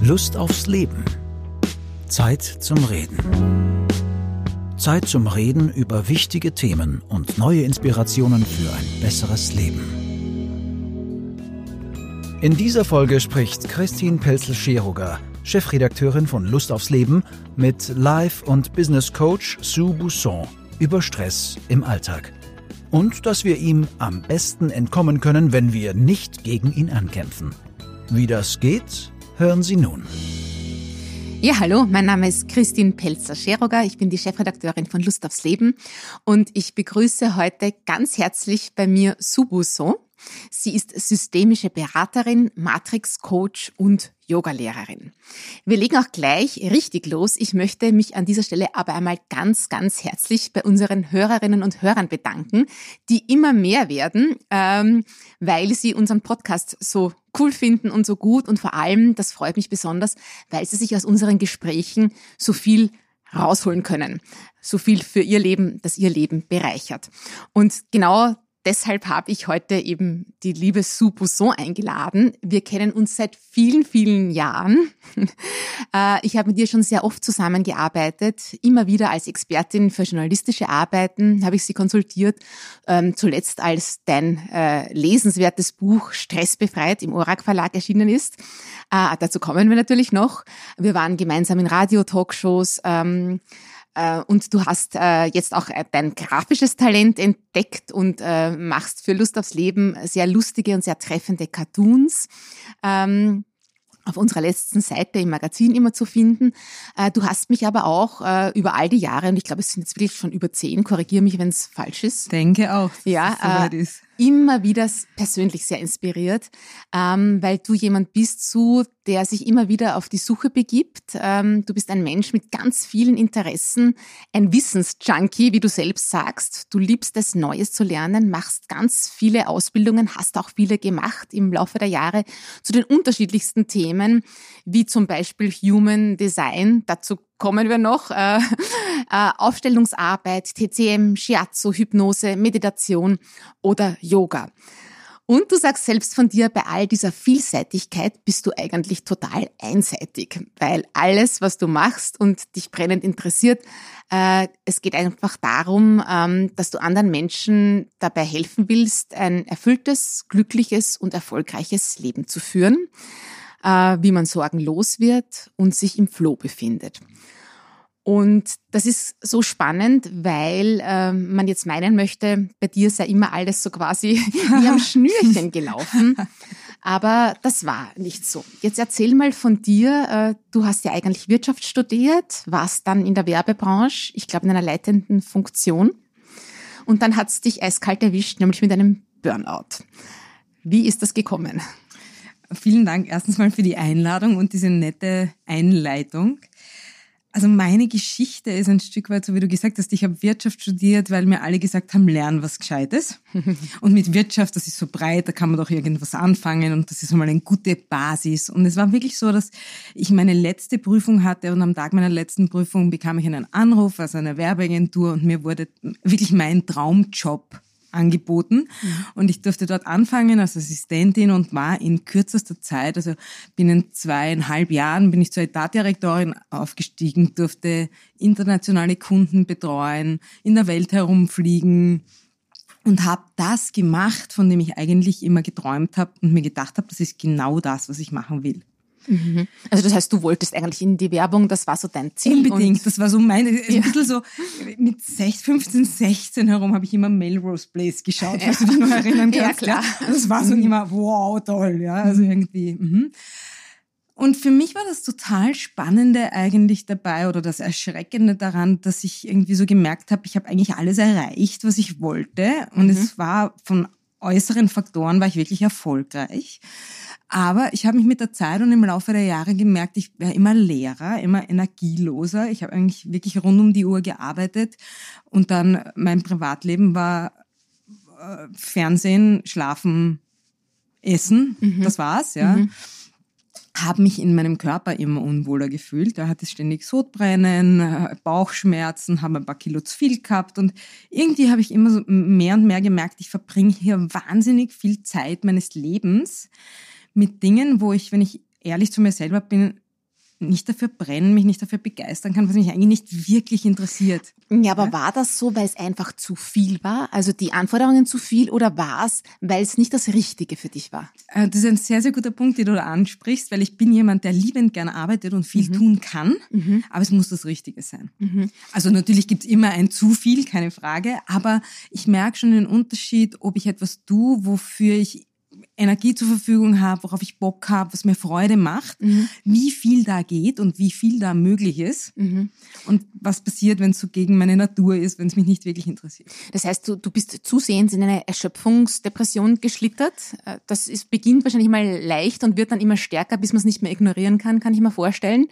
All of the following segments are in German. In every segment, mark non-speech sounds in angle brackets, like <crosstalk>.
Lust aufs Leben. Zeit zum Reden. Zeit zum Reden über wichtige Themen und neue Inspirationen für ein besseres Leben. In dieser Folge spricht Christine Pelzel-Scheruger, Chefredakteurin von Lust aufs Leben, mit Life- und Business Coach Sue Bousson über Stress im Alltag. Und dass wir ihm am besten entkommen können, wenn wir nicht gegen ihn ankämpfen. Wie das geht, hören Sie nun. Ja, hallo, mein Name ist Christine Pelzer-Scheroger. Ich bin die Chefredakteurin von Lust aufs Leben und ich begrüße heute ganz herzlich bei mir Subuso. Sie ist systemische Beraterin, Matrix-Coach und Yogalehrerin. Wir legen auch gleich richtig los. Ich möchte mich an dieser Stelle aber einmal ganz, ganz herzlich bei unseren Hörerinnen und Hörern bedanken, die immer mehr werden, ähm, weil sie unseren Podcast so cool finden und so gut und vor allem, das freut mich besonders, weil sie sich aus unseren Gesprächen so viel rausholen können. So viel für ihr Leben, das ihr Leben bereichert. Und genau deshalb habe ich heute eben die liebe Sue Bousson eingeladen. Wir kennen uns seit vielen, vielen Jahren. <laughs> Äh, ich habe mit ihr schon sehr oft zusammengearbeitet. Immer wieder als Expertin für journalistische Arbeiten habe ich sie konsultiert. Ähm, zuletzt als dein äh, lesenswertes Buch Stressbefreit im Orak Verlag erschienen ist. Äh, dazu kommen wir natürlich noch. Wir waren gemeinsam in Radio-Talkshows. Äh, und du hast äh, jetzt auch äh, dein grafisches Talent entdeckt und machst für Lust aufs Leben sehr lustige und sehr treffende Cartoons. Ähm, auf unserer letzten Seite im Magazin immer zu finden. Du hast mich aber auch über all die Jahre, und ich glaube, es sind jetzt wirklich schon über zehn, korrigiere mich, wenn es falsch ist. Denke auch. Ja, äh, immer wieder persönlich sehr inspiriert, ähm, weil du jemand bist, so, der sich immer wieder auf die Suche begibt. Ähm, du bist ein Mensch mit ganz vielen Interessen, ein Wissensjunkie, wie du selbst sagst. Du liebst es, Neues zu lernen, machst ganz viele Ausbildungen, hast auch viele gemacht im Laufe der Jahre zu den unterschiedlichsten Themen, wie zum Beispiel Human Design. Dazu kommen wir noch. Äh, <laughs> äh, Aufstellungsarbeit, TCM, Shiatsu, Hypnose, Meditation oder Yoga. Und du sagst selbst von dir, bei all dieser Vielseitigkeit bist du eigentlich total einseitig, weil alles, was du machst und dich brennend interessiert, äh, es geht einfach darum, ähm, dass du anderen Menschen dabei helfen willst, ein erfülltes, glückliches und erfolgreiches Leben zu führen, äh, wie man sorgenlos wird und sich im Flow befindet. Und das ist so spannend, weil äh, man jetzt meinen möchte, bei dir sei immer alles so quasi <laughs> wie am Schnürchen gelaufen. Aber das war nicht so. Jetzt erzähl mal von dir. Äh, du hast ja eigentlich Wirtschaft studiert, warst dann in der Werbebranche, ich glaube in einer leitenden Funktion. Und dann hat's dich eiskalt erwischt, nämlich mit einem Burnout. Wie ist das gekommen? Vielen Dank erstens mal für die Einladung und diese nette Einleitung. Also meine Geschichte ist ein Stück weit, so wie du gesagt hast, ich habe Wirtschaft studiert, weil mir alle gesagt haben, lern was Gescheites. <laughs> und mit Wirtschaft, das ist so breit, da kann man doch irgendwas anfangen und das ist einmal eine gute Basis. Und es war wirklich so, dass ich meine letzte Prüfung hatte und am Tag meiner letzten Prüfung bekam ich einen Anruf aus einer Werbeagentur und mir wurde wirklich mein Traumjob angeboten. Mhm. Und ich durfte dort anfangen als Assistentin und war in kürzester Zeit, also binnen zweieinhalb Jahren bin ich zur Etatdirektorin aufgestiegen, durfte internationale Kunden betreuen, in der Welt herumfliegen und habe das gemacht, von dem ich eigentlich immer geträumt habe und mir gedacht habe, das ist genau das, was ich machen will. Mhm. Also das heißt, du wolltest eigentlich in die Werbung, das war so dein Ziel. Unbedingt, das war so meine, ja. ein bisschen so, mit 15, 16 herum habe ich immer Melrose Place geschaut, falls du dich noch erinnern <laughs> kannst. Ja, klar. Ja. Das war so immer, wow, toll, ja, also mhm. irgendwie. Mhm. Und für mich war das total Spannende eigentlich dabei oder das Erschreckende daran, dass ich irgendwie so gemerkt habe, ich habe eigentlich alles erreicht, was ich wollte. Und mhm. es war von äußeren Faktoren war ich wirklich erfolgreich. Aber ich habe mich mit der Zeit und im Laufe der Jahre gemerkt, ich wäre immer leerer, immer energieloser. Ich habe eigentlich wirklich rund um die Uhr gearbeitet und dann mein Privatleben war äh, Fernsehen, Schlafen, Essen. Mhm. Das war's, ja. Mhm. Habe mich in meinem Körper immer unwohler gefühlt. Da hatte ständig Sodbrennen, äh, Bauchschmerzen, habe ein paar Kilo zu viel gehabt und irgendwie habe ich immer so mehr und mehr gemerkt, ich verbringe hier wahnsinnig viel Zeit meines Lebens mit Dingen, wo ich, wenn ich ehrlich zu mir selber bin, nicht dafür brennen, mich nicht dafür begeistern kann, was mich eigentlich nicht wirklich interessiert. Ja, aber ja? war das so, weil es einfach zu viel war? Also die Anforderungen zu viel oder war es, weil es nicht das Richtige für dich war? Äh, das ist ein sehr, sehr guter Punkt, den du da ansprichst, weil ich bin jemand, der liebend gern arbeitet und viel mhm. tun kann, mhm. aber es muss das Richtige sein. Mhm. Also natürlich gibt es immer ein zu viel, keine Frage, aber ich merke schon den Unterschied, ob ich etwas tue, wofür ich Energie zur Verfügung habe, worauf ich Bock habe, was mir Freude macht, mhm. wie viel da geht und wie viel da möglich ist mhm. und was passiert, wenn es so gegen meine Natur ist, wenn es mich nicht wirklich interessiert. Das heißt, du, du bist zusehends in eine Erschöpfungsdepression geschlittert. Äh, das ist, beginnt wahrscheinlich mal leicht und wird dann immer stärker, bis man es nicht mehr ignorieren kann, kann ich mir vorstellen.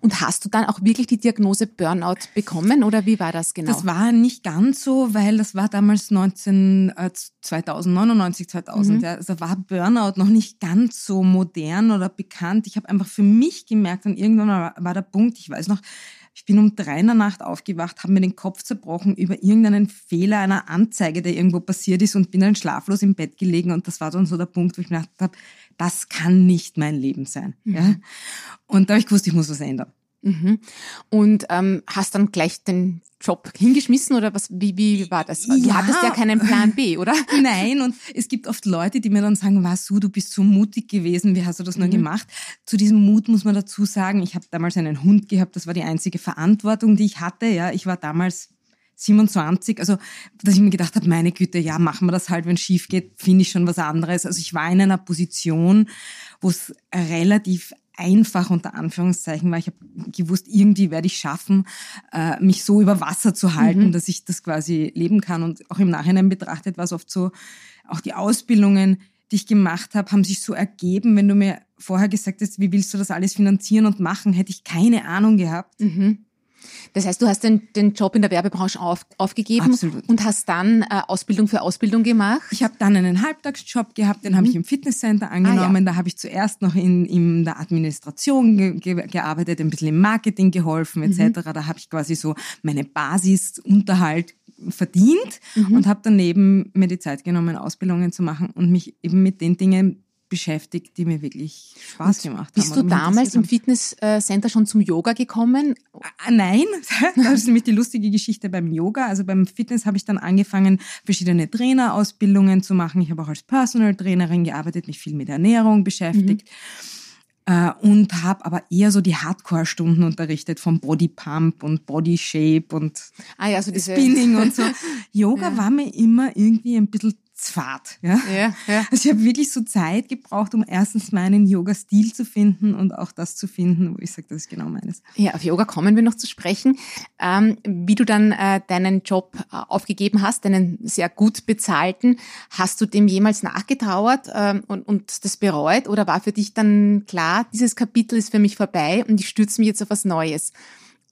Und hast du dann auch wirklich die Diagnose Burnout bekommen oder wie war das genau? Das war nicht ganz so, weil das war damals 19, äh, 2099, 2000. Mhm. Ja, also war Burnout noch nicht ganz so modern oder bekannt. Ich habe einfach für mich gemerkt und irgendwann war der Punkt, ich weiß noch, ich bin um drei in der Nacht aufgewacht, habe mir den Kopf zerbrochen über irgendeinen Fehler einer Anzeige, der irgendwo passiert ist und bin dann schlaflos im Bett gelegen und das war dann so der Punkt, wo ich mir gedacht habe, das kann nicht mein Leben sein. Mhm. Ja? Und da habe ich gewusst, ich muss was ändern. Mhm. Und ähm, hast dann gleich den Job hingeschmissen oder was? Wie, wie war das? Du ja. hattest ja keinen Plan B, oder? <laughs> Nein, und es gibt oft Leute, die mir dann sagen, was du, du bist so mutig gewesen, wie hast du das nur mhm. gemacht? Zu diesem Mut muss man dazu sagen, ich habe damals einen Hund gehabt, das war die einzige Verantwortung, die ich hatte. Ja, ich war damals 27, also dass ich mir gedacht habe, meine Güte, ja, machen wir das halt, wenn es schief geht, finde ich schon was anderes. Also ich war in einer Position, wo es relativ einfach unter Anführungszeichen, weil ich habe gewusst, irgendwie werde ich schaffen, äh, mich so über Wasser zu halten, mhm. dass ich das quasi leben kann. Und auch im Nachhinein betrachtet war es oft so, auch die Ausbildungen, die ich gemacht habe, haben sich so ergeben. Wenn du mir vorher gesagt hast, wie willst du das alles finanzieren und machen, hätte ich keine Ahnung gehabt. Mhm. Das heißt, du hast den, den Job in der Werbebranche auf, aufgegeben Absolut. und hast dann äh, Ausbildung für Ausbildung gemacht? Ich habe dann einen Halbtagsjob gehabt, den mhm. habe ich im Fitnesscenter angenommen. Ah, ja. Da habe ich zuerst noch in, in der Administration ge ge gearbeitet, ein bisschen im Marketing geholfen etc. Mhm. Da habe ich quasi so meine Basisunterhalt verdient mhm. und habe daneben mir die Zeit genommen, Ausbildungen zu machen und mich eben mit den Dingen beschäftigt, die mir wirklich Spaß gemacht haben. Bist du damals im Fitnesscenter schon zum Yoga gekommen? Ah, nein, <laughs> das ist nämlich die lustige Geschichte beim Yoga. Also beim Fitness habe ich dann angefangen, verschiedene Trainerausbildungen zu machen. Ich habe auch als Personal Trainerin gearbeitet, mich viel mit Ernährung beschäftigt. Mhm. Und habe aber eher so die Hardcore-Stunden unterrichtet vom Body Pump und Body Shape und ah ja, so diese Spinning und so. <laughs> Yoga ja. war mir immer irgendwie ein bisschen Fahrt. Ja? Ja, ja. Also ich habe wirklich so Zeit gebraucht, um erstens meinen Yoga-Stil zu finden und auch das zu finden, wo ich sage, das ist genau meines. Ja, auf Yoga kommen wir noch zu sprechen. Ähm, wie du dann äh, deinen Job äh, aufgegeben hast, deinen sehr gut bezahlten, hast du dem jemals nachgetrauert ähm, und, und das bereut oder war für dich dann klar, dieses Kapitel ist für mich vorbei und ich stürze mich jetzt auf was Neues?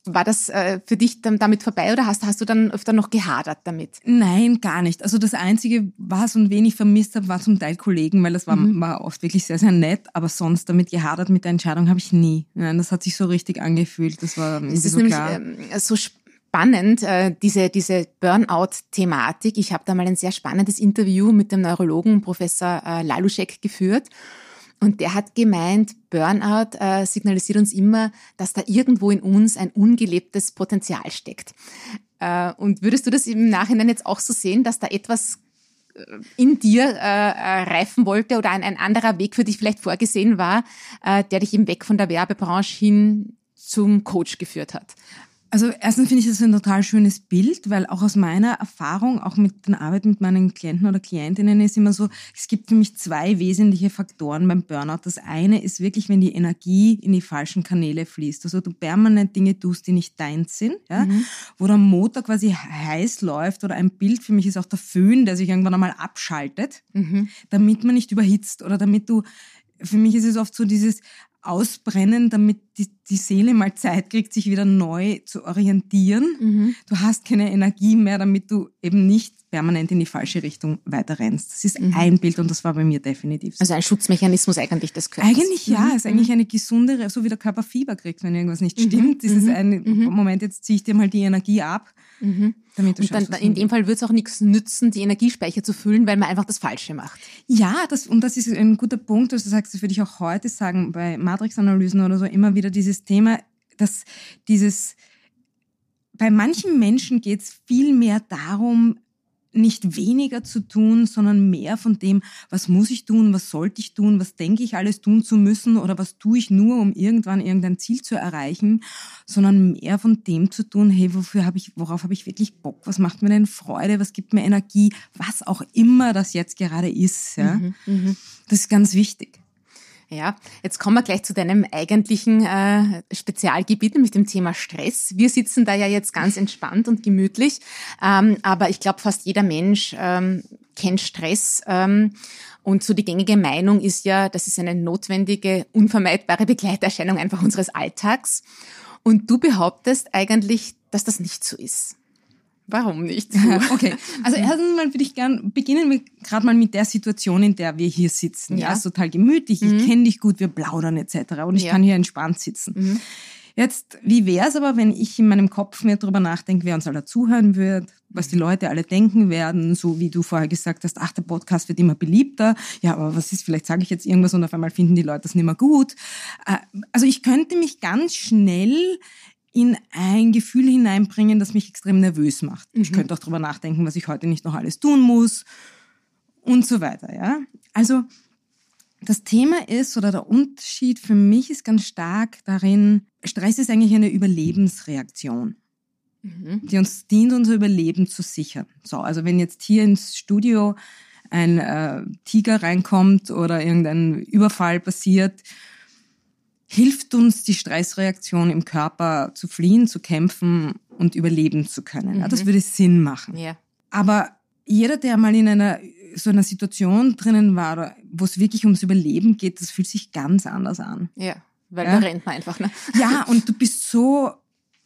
War das äh, für dich dann damit vorbei oder hast, hast du dann öfter noch gehadert damit? Nein, gar nicht. Also das Einzige, was und wen ich vermisst habe, war zum Teil Kollegen, weil das war, mhm. war oft wirklich sehr, sehr nett, aber sonst damit gehadert mit der Entscheidung habe ich nie. Nein, das hat sich so richtig angefühlt. Das war das ist so nämlich, klar. Ähm, so spannend, äh, diese, diese Burnout-Thematik. Ich habe da mal ein sehr spannendes Interview mit dem Neurologen Professor äh, Laluschek geführt. Und der hat gemeint, Burnout äh, signalisiert uns immer, dass da irgendwo in uns ein ungelebtes Potenzial steckt. Äh, und würdest du das im Nachhinein jetzt auch so sehen, dass da etwas äh, in dir äh, äh, reifen wollte oder ein, ein anderer Weg für dich vielleicht vorgesehen war, äh, der dich eben weg von der Werbebranche hin zum Coach geführt hat? Also erstens finde ich das ein total schönes Bild, weil auch aus meiner Erfahrung, auch mit der Arbeit mit meinen Klienten oder Klientinnen ist immer so, es gibt für mich zwei wesentliche Faktoren beim Burnout. Das eine ist wirklich, wenn die Energie in die falschen Kanäle fließt. Also du permanent Dinge tust, die nicht deins sind, ja? Mhm. wo der Motor quasi heiß läuft oder ein Bild für mich ist auch der Föhn, der sich irgendwann einmal abschaltet, mhm. damit man nicht überhitzt oder damit du, für mich ist es oft so dieses Ausbrennen, damit die, die Seele mal Zeit kriegt, sich wieder neu zu orientieren. Mhm. Du hast keine Energie mehr, damit du eben nicht permanent in die falsche Richtung weiter rennst. Das ist mhm. ein Bild und das war bei mir definitiv so. Also ein Schutzmechanismus eigentlich des Körpers. Eigentlich ja, mhm. ist eigentlich mhm. eine gesundere, so wie der Körper Fieber kriegt, wenn irgendwas nicht mhm. stimmt. Das ist mhm. ein Moment, jetzt ziehe ich dir mal die Energie ab. Damit du und schaffst, dann, in dem Fall wird es auch nichts nützen, die Energiespeicher zu füllen, weil man einfach das Falsche macht. Ja, das, und das ist ein guter Punkt, du sagst, das würde ich auch heute sagen, bei Matrix-Analysen oder so, immer wieder dieses Thema, dass dieses, bei manchen Menschen geht es viel mehr darum, nicht weniger zu tun, sondern mehr von dem, was muss ich tun, was sollte ich tun, was denke ich alles tun zu müssen oder was tue ich nur, um irgendwann irgendein Ziel zu erreichen, sondern mehr von dem zu tun, hey, wofür habe ich, worauf habe ich wirklich Bock, was macht mir denn Freude, was gibt mir Energie, was auch immer das jetzt gerade ist. Ja? Mhm, mh. Das ist ganz wichtig. Ja, jetzt kommen wir gleich zu deinem eigentlichen äh, Spezialgebiet, nämlich dem Thema Stress. Wir sitzen da ja jetzt ganz entspannt und gemütlich, ähm, aber ich glaube, fast jeder Mensch ähm, kennt Stress. Ähm, und so die gängige Meinung ist ja, das ist eine notwendige, unvermeidbare Begleiterscheinung einfach unseres Alltags. Und du behauptest eigentlich, dass das nicht so ist. Warum nicht? <laughs> okay, also erstens mal würde ich gern beginnen wir gerade mal mit der Situation, in der wir hier sitzen. Ja, ja ist total gemütlich. Mhm. Ich kenne dich gut, wir plaudern etc. Und ich ja. kann hier entspannt sitzen. Mhm. Jetzt, wie wäre es aber, wenn ich in meinem Kopf mehr darüber nachdenke, wer uns alle zuhören wird, was die Leute alle denken werden, so wie du vorher gesagt hast, ach, der Podcast wird immer beliebter. Ja, aber was ist, vielleicht sage ich jetzt irgendwas und auf einmal finden die Leute das nicht mehr gut. Äh, also ich könnte mich ganz schnell in ein Gefühl hineinbringen, das mich extrem nervös macht. Mhm. Ich könnte auch darüber nachdenken, was ich heute nicht noch alles tun muss und so weiter. Ja, also das Thema ist oder der Unterschied für mich ist ganz stark darin, Stress ist eigentlich eine Überlebensreaktion, mhm. die uns dient, unser Überleben zu sichern. So, also wenn jetzt hier ins Studio ein äh, Tiger reinkommt oder irgendein Überfall passiert, hilft uns die Stressreaktion im Körper zu fliehen, zu kämpfen und überleben zu können. Mhm. Ja, das mhm. würde Sinn machen. Ja. Aber jeder, der mal in einer so einer Situation drinnen war, wo es wirklich ums Überleben geht, das fühlt sich ganz anders an. Ja, weil ja? da rennt man einfach. Ne? <laughs> Ja, und du bist so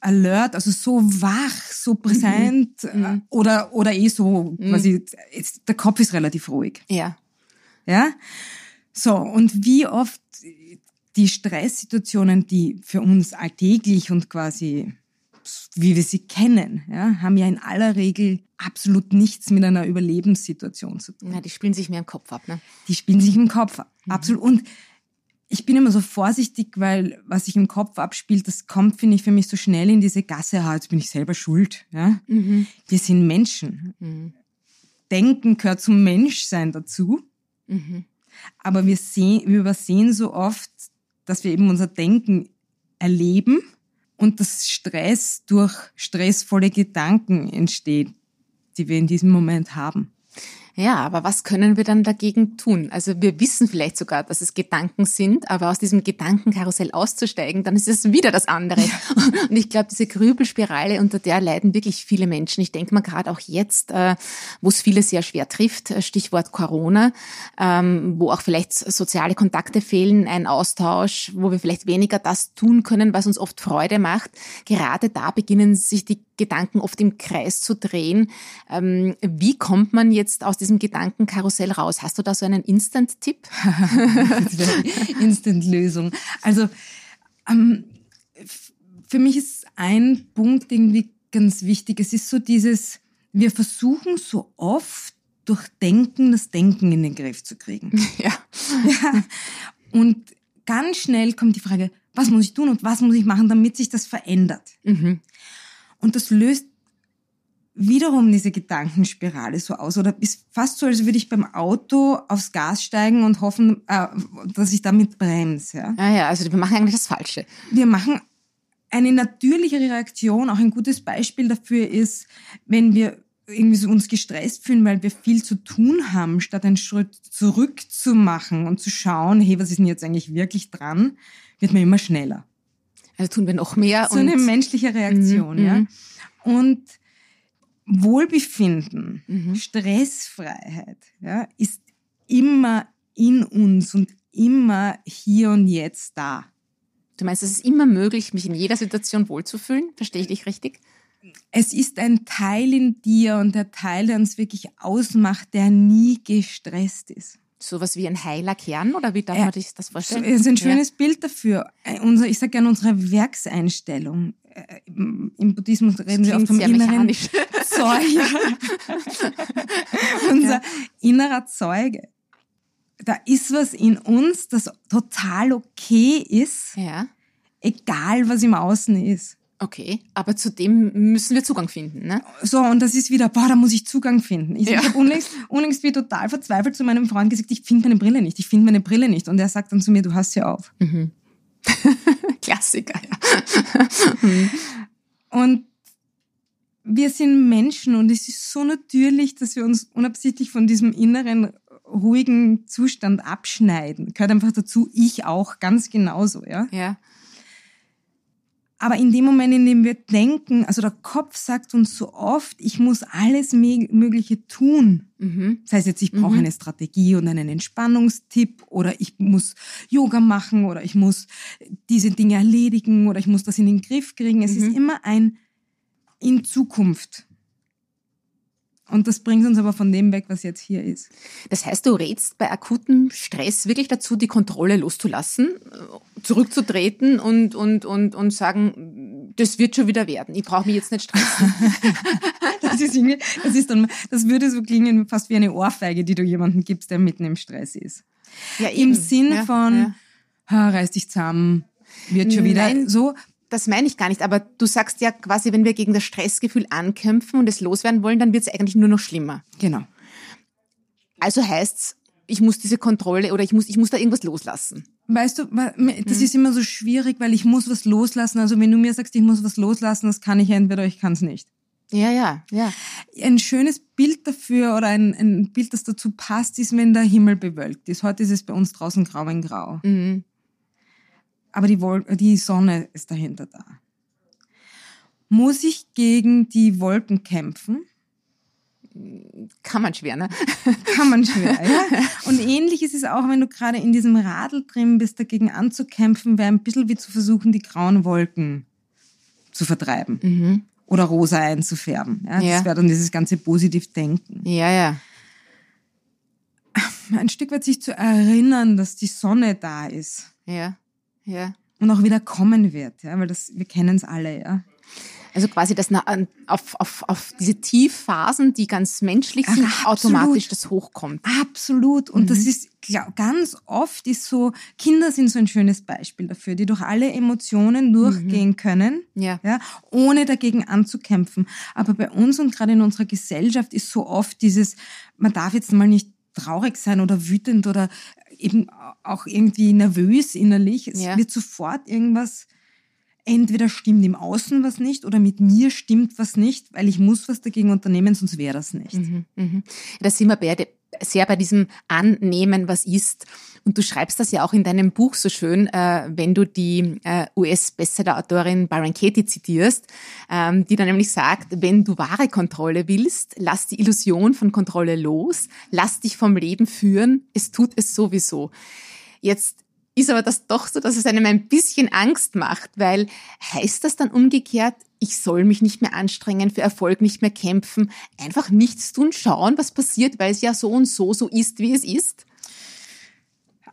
alert, also so wach, so mhm. präsent mhm. Äh, oder, oder eh so, mhm. quasi, der Kopf ist relativ ruhig. Ja. Ja? So, und wie oft die Stresssituationen, die für uns alltäglich und quasi wie wir sie kennen, ja, haben ja in aller Regel absolut nichts mit einer Überlebenssituation zu tun. Ja, die spielen sich mehr im Kopf ab, ne? Die spielen sich im Kopf ab, mhm. absolut. Und ich bin immer so vorsichtig, weil was sich im Kopf abspielt, das kommt, finde ich, für mich so schnell in diese Gasse, ha, jetzt bin ich selber schuld. Ja? Mhm. Wir sind Menschen. Mhm. Denken gehört zum Menschsein dazu. Mhm. Aber wir, sehen, wir übersehen so oft, dass wir eben unser Denken erleben und dass Stress durch stressvolle Gedanken entsteht, die wir in diesem Moment haben. Ja, aber was können wir dann dagegen tun? Also wir wissen vielleicht sogar, dass es Gedanken sind, aber aus diesem Gedankenkarussell auszusteigen, dann ist es wieder das andere. <laughs> Und ich glaube, diese Grübelspirale, unter der leiden wirklich viele Menschen. Ich denke mal gerade auch jetzt, äh, wo es viele sehr schwer trifft, äh, Stichwort Corona, ähm, wo auch vielleicht soziale Kontakte fehlen, ein Austausch, wo wir vielleicht weniger das tun können, was uns oft Freude macht. Gerade da beginnen sich die Gedanken oft im Kreis zu drehen. Ähm, wie kommt man jetzt aus diesem Gedankenkarussell raus? Hast du da so einen Instant-Tipp? <laughs> Instant-Lösung. Also ähm, für mich ist ein Punkt irgendwie ganz wichtig. Es ist so dieses, wir versuchen so oft durch Denken das Denken in den Griff zu kriegen. <laughs> Ja. ja. Und ganz schnell kommt die Frage, was muss ich tun und was muss ich machen, damit sich das verändert? Mhm. Und das löst wiederum diese Gedankenspirale so aus. Oder ist fast so, als würde ich beim Auto aufs Gas steigen und hoffen, äh, dass ich damit bremse. Ja? Ah ja, also wir machen eigentlich das Falsche. Wir machen eine natürliche Reaktion. Auch ein gutes Beispiel dafür ist, wenn wir irgendwie so uns gestresst fühlen, weil wir viel zu tun haben, statt einen Schritt zurück zu machen und zu schauen, hey, was ist denn jetzt eigentlich wirklich dran, wird man immer schneller. Also tun wir noch mehr. So eine menschliche Reaktion, mhm, ja. Mhm. Und Wohlbefinden, mhm. Stressfreiheit, ja, ist immer in uns und immer hier und jetzt da. Du meinst, es ist immer möglich, mich in jeder Situation wohlzufühlen? Verstehe ich dich richtig? Es ist ein Teil in dir und der Teil, der uns wirklich ausmacht, der nie gestresst ist. Sowas wie ein heiler Kern oder wie darf man sich das vorstellen? Das ist ein schönes ja. Bild dafür. Unser, ich sage gerne unsere Werkseinstellung. Äh, Im Buddhismus reden sie oft vom inneren Zeuge. <laughs> <laughs> Unser ja. innerer Zeuge. Da ist was in uns, das total okay ist, ja. egal was im Außen ist. Okay, aber zu dem müssen wir Zugang finden, ne? So, und das ist wieder, boah, da muss ich Zugang finden. Ich, ja. ich habe unlängst, unlängst wie total verzweifelt zu meinem Freund gesagt, ich finde meine Brille nicht, ich finde meine Brille nicht. Und er sagt dann zu mir, du hast sie auf. Mhm. <laughs> Klassiker, ja. <laughs> und wir sind Menschen und es ist so natürlich, dass wir uns unabsichtlich von diesem inneren ruhigen Zustand abschneiden. Gehört einfach dazu, ich auch ganz genauso, ja? Ja. Aber in dem Moment, in dem wir denken, also der Kopf sagt uns so oft, ich muss alles Mögliche tun. Mhm. Das heißt jetzt, ich brauche mhm. eine Strategie und einen Entspannungstipp oder ich muss Yoga machen oder ich muss diese Dinge erledigen oder ich muss das in den Griff kriegen. Es mhm. ist immer ein in Zukunft. Und das bringt uns aber von dem weg, was jetzt hier ist. Das heißt, du rätst bei akutem Stress wirklich dazu, die Kontrolle loszulassen, zurückzutreten und, und, und, und sagen, das wird schon wieder werden. Ich brauche mich jetzt nicht stressen. <laughs> das, ist das, ist dann, das würde so klingen fast wie eine Ohrfeige, die du jemandem gibst, der mitten im Stress ist. Ja, Im Sinn ja, von, ja. reiß dich zusammen, wird schon wieder Nein. so das meine ich gar nicht, aber du sagst ja quasi, wenn wir gegen das Stressgefühl ankämpfen und es loswerden wollen, dann wird es eigentlich nur noch schlimmer. Genau. Also heißt's, ich muss diese Kontrolle oder ich muss, ich muss da irgendwas loslassen. Weißt du, das hm. ist immer so schwierig, weil ich muss was loslassen. Also wenn du mir sagst, ich muss was loslassen, das kann ich entweder, ich kann es nicht. Ja, ja, ja. Ein schönes Bild dafür oder ein, ein Bild, das dazu passt, ist, wenn der Himmel bewölkt ist. Heute ist es bei uns draußen grau in grau. Mhm aber die, Wol die Sonne ist dahinter da. Muss ich gegen die Wolken kämpfen? Kann man schwer, ne? <laughs> Kann man schwer, ja. <laughs> Und ähnlich ist es auch, wenn du gerade in diesem Radl drin bist, dagegen anzukämpfen, wäre ein bisschen wie zu versuchen, die grauen Wolken zu vertreiben. Mhm. Oder rosa einzufärben. Ja, ja. Das wäre dann dieses ganze Positiv-Denken. Ja, ja. Ein Stück weit sich zu erinnern, dass die Sonne da ist. Ja. Ja. Und auch wieder kommen wird, ja, weil das, wir kennen es alle, ja. Also quasi das auf, auf, auf diese Tiefphasen, die ganz menschlich sind, Ach, automatisch das hochkommt. Absolut. Und mhm. das ist ganz oft ist so, Kinder sind so ein schönes Beispiel dafür, die durch alle Emotionen durchgehen mhm. können, ja. ja, ohne dagegen anzukämpfen. Aber bei uns und gerade in unserer Gesellschaft ist so oft dieses, man darf jetzt mal nicht traurig sein oder wütend oder eben auch irgendwie nervös innerlich. Es ja. wird sofort irgendwas, entweder stimmt im Außen was nicht oder mit mir stimmt was nicht, weil ich muss was dagegen unternehmen, sonst wäre das nicht. Mhm, mh. Da sind wir beide sehr bei diesem Annehmen, was ist. Und du schreibst das ja auch in deinem Buch so schön, äh, wenn du die äh, US-Bestseller-Autorin Byron Katie zitierst, ähm, die dann nämlich sagt, wenn du wahre Kontrolle willst, lass die Illusion von Kontrolle los, lass dich vom Leben führen, es tut es sowieso. Jetzt ist aber das doch so, dass es einem ein bisschen Angst macht, weil heißt das dann umgekehrt, ich soll mich nicht mehr anstrengen, für Erfolg nicht mehr kämpfen, einfach nichts tun, schauen, was passiert, weil es ja so und so so ist, wie es ist?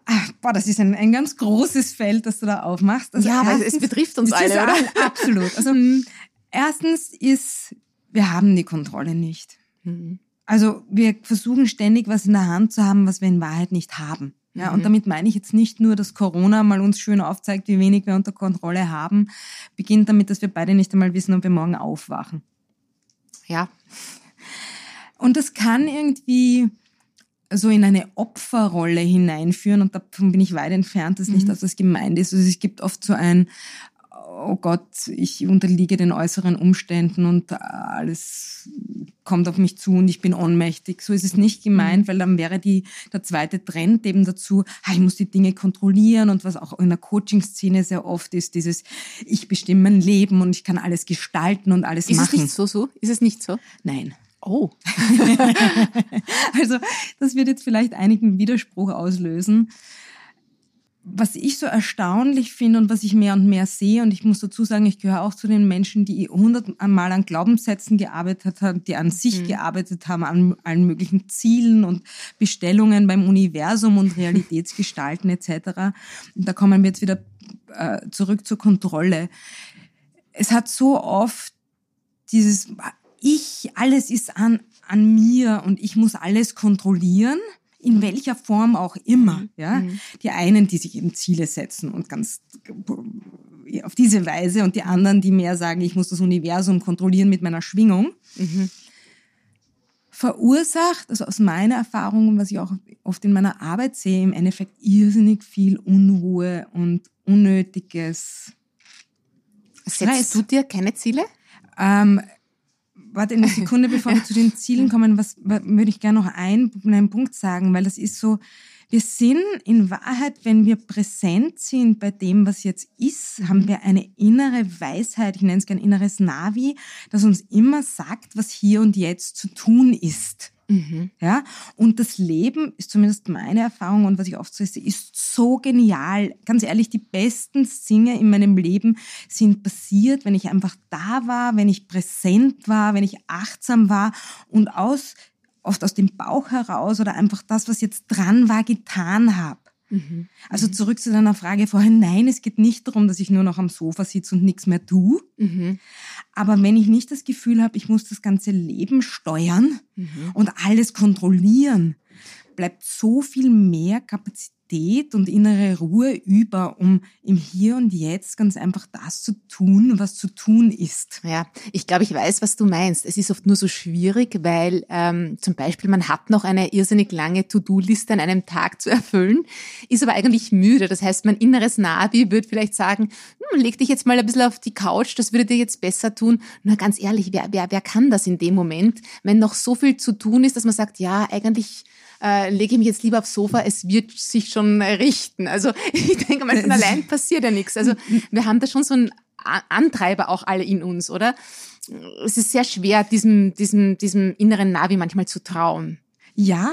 Ach, boah, das ist ein, ein ganz großes Feld, das du da aufmachst. Also ja, aber es betrifft uns alle, oder? Absolut. Also <laughs> mhm. erstens ist, wir haben die Kontrolle nicht. Mhm. Also wir versuchen ständig was in der Hand zu haben, was wir in Wahrheit nicht haben. Ja, mhm. und damit meine ich jetzt nicht nur, dass Corona mal uns schön aufzeigt, wie wenig wir unter Kontrolle haben. Beginnt damit, dass wir beide nicht einmal wissen, ob wir morgen aufwachen. Ja. Und das kann irgendwie so in eine Opferrolle hineinführen und davon bin ich weit entfernt, dass nicht, mhm. dass das gemeint ist. Also es gibt oft so ein, oh Gott, ich unterliege den äußeren Umständen und alles kommt auf mich zu und ich bin ohnmächtig. So ist es nicht gemeint, mhm. weil dann wäre die, der zweite Trend eben dazu, ich muss die Dinge kontrollieren und was auch in der Coaching-Szene sehr oft ist, dieses, ich bestimme mein Leben und ich kann alles gestalten und alles ist machen. Ist es nicht so so? Ist es nicht so? Nein. Oh. <laughs> also, das wird jetzt vielleicht einigen Widerspruch auslösen. Was ich so erstaunlich finde und was ich mehr und mehr sehe, und ich muss dazu sagen, ich gehöre auch zu den Menschen, die hundertmal an Glaubenssätzen gearbeitet haben, die an sich mhm. gearbeitet haben, an allen möglichen Zielen und Bestellungen beim Universum und Realitätsgestalten etc. Und da kommen wir jetzt wieder äh, zurück zur Kontrolle. Es hat so oft dieses, ich, alles ist an, an mir und ich muss alles kontrollieren in welcher Form auch immer. Mhm. Ja? Mhm. Die einen, die sich eben Ziele setzen und ganz auf diese Weise und die anderen, die mehr sagen, ich muss das Universum kontrollieren mit meiner Schwingung. Mhm. Verursacht, also aus meiner Erfahrung und was ich auch oft in meiner Arbeit sehe, im Endeffekt irrsinnig viel Unruhe und unnötiges. Setzt du dir keine Ziele? Ähm, warte eine Sekunde, bevor wir <laughs> zu den Zielen kommen, was würde ich gerne noch ein, einen Punkt sagen, weil das ist so, wir sind in Wahrheit, wenn wir präsent sind bei dem, was jetzt ist, haben mhm. wir eine innere Weisheit, ich nenne es gerne inneres Navi, das uns immer sagt, was hier und jetzt zu tun ist. Mhm. Ja, und das Leben ist zumindest meine Erfahrung und was ich oft so sehe, ist so genial. Ganz ehrlich, die besten Dinge in meinem Leben sind passiert, wenn ich einfach da war, wenn ich präsent war, wenn ich achtsam war und aus, oft aus dem Bauch heraus oder einfach das, was jetzt dran war, getan habe. Mhm. Also zurück zu deiner Frage vorhin. Nein, es geht nicht darum, dass ich nur noch am Sofa sitze und nichts mehr tue. Mhm. Aber wenn ich nicht das Gefühl habe, ich muss das ganze Leben steuern mhm. und alles kontrollieren, bleibt so viel mehr Kapazität Stabilität und innere Ruhe über, um im Hier und Jetzt ganz einfach das zu tun, was zu tun ist. Ja, ich glaube, ich weiß, was du meinst. Es ist oft nur so schwierig, weil ähm, zum Beispiel man hat noch eine irrsinnig lange To-Do-Liste an einem Tag zu erfüllen, ist aber eigentlich müde. Das heißt, mein inneres Navi würde vielleicht sagen, hm, leg dich jetzt mal ein bisschen auf die Couch, das würde dir jetzt besser tun. Na, ganz ehrlich, wer, wer, wer kann das in dem Moment, wenn noch so viel zu tun ist, dass man sagt, ja, eigentlich äh, lege ich mich jetzt lieber aufs Sofa, es wird sich schon richten. Also <laughs> ich denke mal, von allein passiert ja nichts. Also wir haben da schon so einen Antreiber auch alle in uns, oder? Es ist sehr schwer, diesem, diesem, diesem inneren Navi manchmal zu trauen. Ja,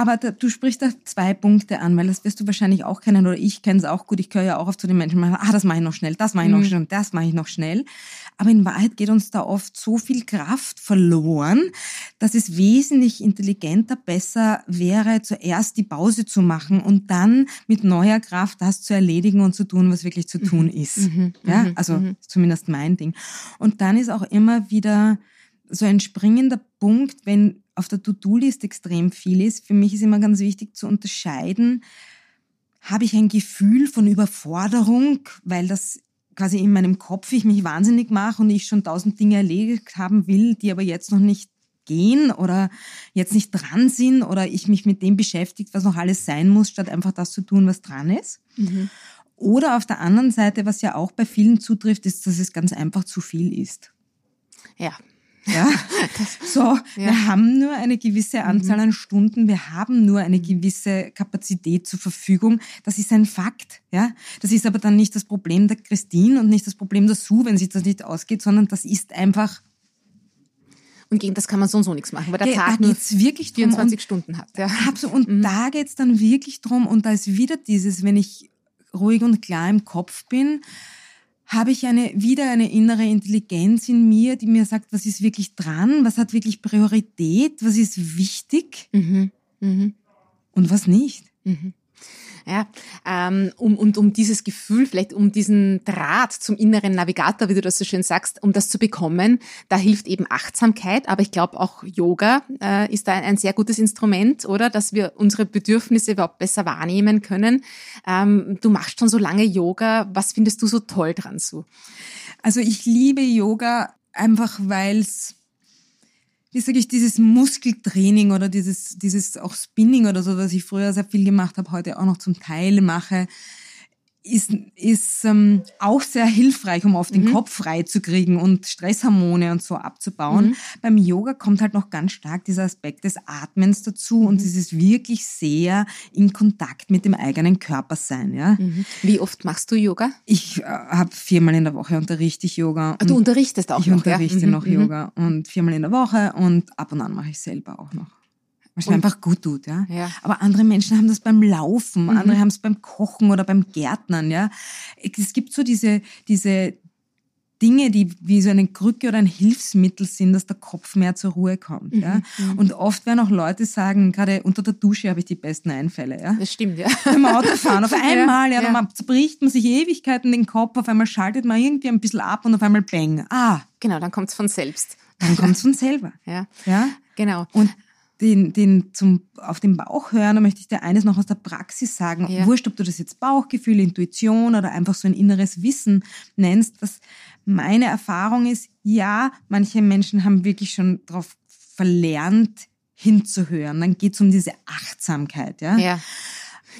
aber da, du sprichst da zwei Punkte an, weil das wirst du wahrscheinlich auch kennen oder ich kenne es auch gut. Ich gehöre ja auch oft zu den Menschen, die ah, das mache ich noch schnell, das mache ich mhm. noch schnell und das mache ich noch schnell. Aber in Wahrheit geht uns da oft so viel Kraft verloren, dass es wesentlich intelligenter besser wäre, zuerst die Pause zu machen und dann mit neuer Kraft das zu erledigen und zu tun, was wirklich zu tun mhm. ist. Mhm. Ja, mhm. also mhm. zumindest mein Ding. Und dann ist auch immer wieder so ein springender Punkt, wenn auf der To-Do-List extrem viel ist. Für mich ist immer ganz wichtig zu unterscheiden, habe ich ein Gefühl von Überforderung, weil das quasi in meinem Kopf ich mich wahnsinnig mache und ich schon tausend Dinge erledigt haben will, die aber jetzt noch nicht gehen oder jetzt nicht dran sind oder ich mich mit dem beschäftigt, was noch alles sein muss, statt einfach das zu tun, was dran ist. Mhm. Oder auf der anderen Seite, was ja auch bei vielen zutrifft, ist, dass es ganz einfach zu viel ist. Ja, ja, so, ja. wir haben nur eine gewisse Anzahl mhm. an Stunden, wir haben nur eine gewisse Kapazität zur Verfügung. Das ist ein Fakt, ja. Das ist aber dann nicht das Problem der Christine und nicht das Problem der Sue, wenn sich das nicht ausgeht, sondern das ist einfach und gegen das kann man so und so nichts machen, weil der Tag nur wirklich 24 und, Stunden hat. Ja. Absolut. Und mhm. da geht's dann wirklich drum und da ist wieder dieses, wenn ich ruhig und klar im Kopf bin, habe ich eine, wieder eine innere Intelligenz in mir, die mir sagt, was ist wirklich dran, was hat wirklich Priorität, was ist wichtig mhm. Mhm. und was nicht. Mhm. Ja, ähm, um, und um dieses Gefühl, vielleicht um diesen Draht zum inneren Navigator, wie du das so schön sagst, um das zu bekommen, da hilft eben Achtsamkeit, aber ich glaube auch Yoga äh, ist da ein, ein, sehr gutes Instrument, oder? Dass wir unsere Bedürfnisse überhaupt besser wahrnehmen können. Ähm, du machst schon so lange Yoga. Was findest du so toll dran so? Also ich liebe Yoga einfach, weil es wie sage ich, dieses Muskeltraining oder dieses, dieses auch Spinning oder so, was ich früher sehr viel gemacht habe, heute auch noch zum Teil mache, ist, ist ähm, auch sehr hilfreich, um auf den mhm. Kopf frei zu kriegen und Stresshormone und so abzubauen. Mhm. Beim Yoga kommt halt noch ganz stark dieser Aspekt des Atmens dazu mhm. und dieses wirklich sehr in Kontakt mit dem eigenen Körper sein. Ja? Mhm. Wie oft machst du Yoga? Ich äh, habe viermal in der Woche unterrichte ich Yoga. Ah, du unterrichtest auch ich noch? Ich unterrichte ja? Mhm, noch mhm. Yoga und viermal in der Woche und ab und an mache ich selber auch noch. Was mir einfach gut tut, ja? ja. Aber andere Menschen haben das beim Laufen, mhm. andere haben es beim Kochen oder beim Gärtnern, ja. Es gibt so diese, diese Dinge, die wie so eine Krücke oder ein Hilfsmittel sind, dass der Kopf mehr zur Ruhe kommt. Mhm. Ja? Mhm. Und oft werden auch Leute sagen, gerade unter der Dusche habe ich die besten Einfälle. Ja? Das stimmt, ja. Beim Autofahren, auf <laughs> einmal, ja, ja, dann zerbricht man sich Ewigkeiten den Kopf, auf einmal schaltet man irgendwie ein bisschen ab und auf einmal bang. Ah. Genau, dann kommt es von selbst. Dann kommt es von selber. <laughs> ja. ja. Genau. Und den, den zum, auf den Bauch hören, da möchte ich dir eines noch aus der Praxis sagen. Ja. Wurscht, ob du das jetzt Bauchgefühl, Intuition oder einfach so ein inneres Wissen nennst, was meine Erfahrung ist, ja, manche Menschen haben wirklich schon darauf verlernt, hinzuhören. Dann geht es um diese Achtsamkeit, ja. Ja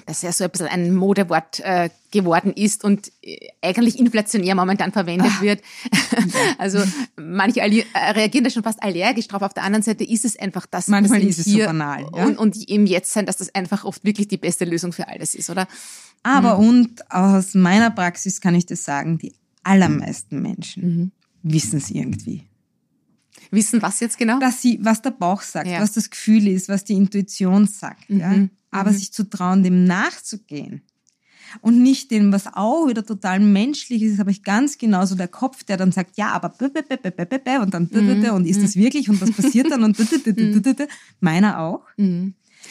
das ja so ein bisschen ein Modewort äh, geworden ist und äh, eigentlich inflationär momentan verwendet Ach. wird. <laughs> also manche äh, reagieren da schon fast allergisch drauf. Auf der anderen Seite ist es einfach das, Manchmal ist es so banal. Ja? Und, und im Jetzt sein, dass das einfach oft wirklich die beste Lösung für alles ist, oder? Aber mhm. und aus meiner Praxis kann ich das sagen, die allermeisten Menschen mhm. wissen es irgendwie. Wissen was jetzt genau? Dass sie, was der Bauch sagt, ja. was das Gefühl ist, was die Intuition sagt. Mhm. Ja? Aber mhm. sich zu trauen, dem nachzugehen und nicht dem, was auch wieder total menschlich ist, habe ich ganz genauso der Kopf, der dann sagt, ja, aber und dann mhm. und ist das mhm. wirklich und was passiert dann und mhm. meiner auch.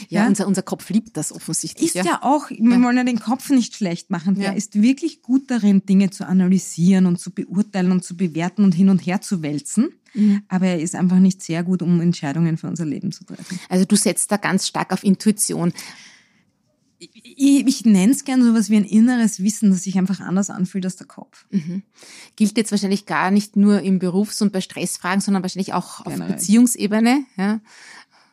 Ja, ja, Unser, unser Kopf liebt das offensichtlich. Ist ja, ja auch, wir ja. wollen ja den Kopf nicht schlecht machen. Der ist wirklich gut darin, Dinge zu analysieren und zu beurteilen und zu bewerten und hin und her zu wälzen. Mhm. Aber er ist einfach nicht sehr gut, um Entscheidungen für unser Leben zu treffen. Also du setzt da ganz stark auf Intuition. Ich, ich, nenne es gern so was wie ein inneres Wissen, das sich einfach anders anfühlt als der Kopf. Mhm. Gilt jetzt wahrscheinlich gar nicht nur im Berufs- und bei Stressfragen, sondern wahrscheinlich auch auf Generell. Beziehungsebene. Ja?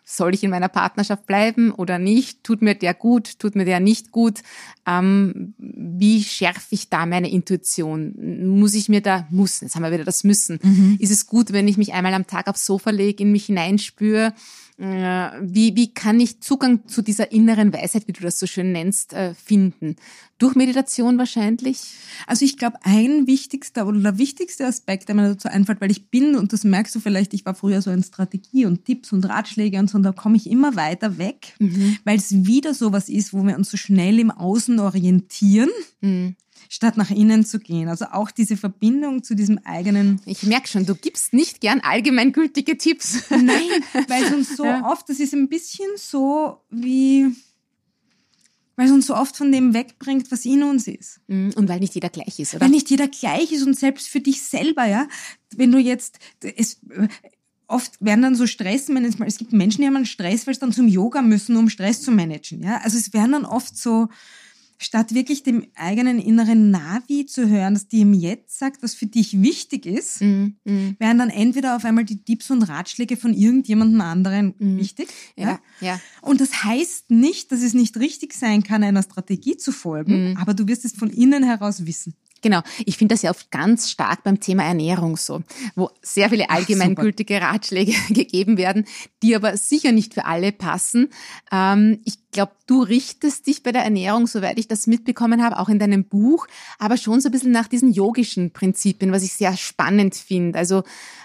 Soll ich in meiner Partnerschaft bleiben oder nicht? Tut mir der gut? Tut mir der nicht gut? Ähm, wie schärfe ich da meine Intuition? Muss ich mir da, muss, jetzt haben wir wieder das Müssen. Mhm. Ist es gut, wenn ich mich einmal am Tag aufs Sofa lege, in mich hineinspüre? Äh, wie, wie kann ich Zugang zu dieser inneren Weisheit, wie du das so schön nennst, äh, finden? Durch Meditation wahrscheinlich? Also ich glaube, ein wichtigster oder der wichtigste Aspekt, der mir dazu einfällt, weil ich bin, und das merkst du vielleicht, ich war früher so in Strategie und Tipps und Ratschläge und so, und da komme ich immer weiter weg, mhm. weil es wieder sowas ist, wo wir uns so schnell im Außen orientieren. Mhm statt nach innen zu gehen. Also auch diese Verbindung zu diesem eigenen. Ich merke schon, du gibst nicht gern allgemeingültige Tipps. Nein, weil es uns <laughs> so ja. oft, das ist ein bisschen so wie, weil es uns so oft von dem wegbringt, was in uns ist. Mhm. Und weil nicht jeder gleich ist, oder? Weil nicht jeder gleich ist und selbst für dich selber, ja. Wenn du jetzt, es, oft werden dann so Stress, es gibt Menschen, die haben einen Stress, weil sie dann zum Yoga müssen, um Stress zu managen, ja. Also es werden dann oft so, statt wirklich dem eigenen inneren Navi zu hören, das dir im Jetzt sagt, was für dich wichtig ist, mm, mm. werden dann entweder auf einmal die Tipps und Ratschläge von irgendjemandem anderen mm. wichtig. Ja, ja, ja. Und das heißt nicht, dass es nicht richtig sein kann, einer Strategie zu folgen, mhm. aber du wirst es von innen heraus wissen. Genau. Ich finde das ja oft ganz stark beim Thema Ernährung so, wo sehr viele allgemeingültige Ratschläge <laughs> gegeben werden, die aber sicher nicht für alle passen. Ähm, ich glaube, du richtest dich bei der Ernährung, soweit ich das mitbekommen habe, auch in deinem Buch, aber schon so ein bisschen nach diesen yogischen Prinzipien, was ich sehr spannend finde. Also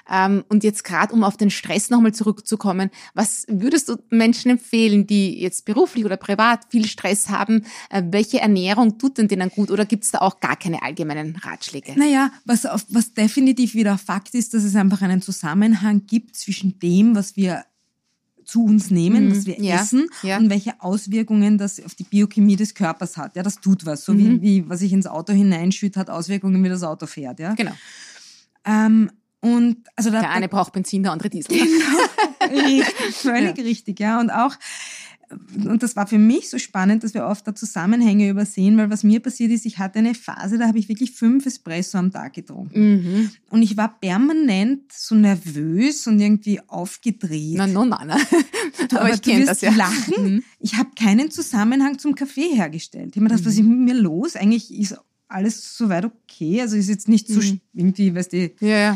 ähm, und jetzt gerade, um auf den Stress nochmal zurückzukommen, was würdest du Menschen empfehlen, die jetzt beruflich oder privat viel Stress haben? Äh, welche Ernährung tut denn denen gut oder gibt es da auch gar keine allgemeinen Ratschläge? Naja, was, was definitiv wieder Fakt ist, dass es einfach einen Zusammenhang gibt zwischen dem, was wir zu uns nehmen, mhm. was wir ja, essen ja. und welche Auswirkungen das auf die Biochemie des Körpers hat. Ja, das tut was. So mhm. wie, wie was ich ins Auto hineinschütte, hat Auswirkungen, wie das Auto fährt. Ja? Genau. Ähm, und also der eine braucht Benzin, der andere Diesel. Genau, <laughs> richtig, völlig ja. richtig, ja. Und auch und das war für mich so spannend, dass wir oft da Zusammenhänge übersehen, weil was mir passiert ist, ich hatte eine Phase, da habe ich wirklich fünf Espresso am Tag getrunken. Mhm. Und ich war permanent so nervös und irgendwie aufgedreht. Na, no, na, na. Du, aber, aber ich kenne das ja. lachen. Mhm. Ich habe keinen Zusammenhang zum Kaffee hergestellt. Ich habe mir gedacht, was ist mit mir los? Eigentlich ist alles soweit okay. Also ist jetzt nicht so mhm. irgendwie, weißt du. Ja, ja.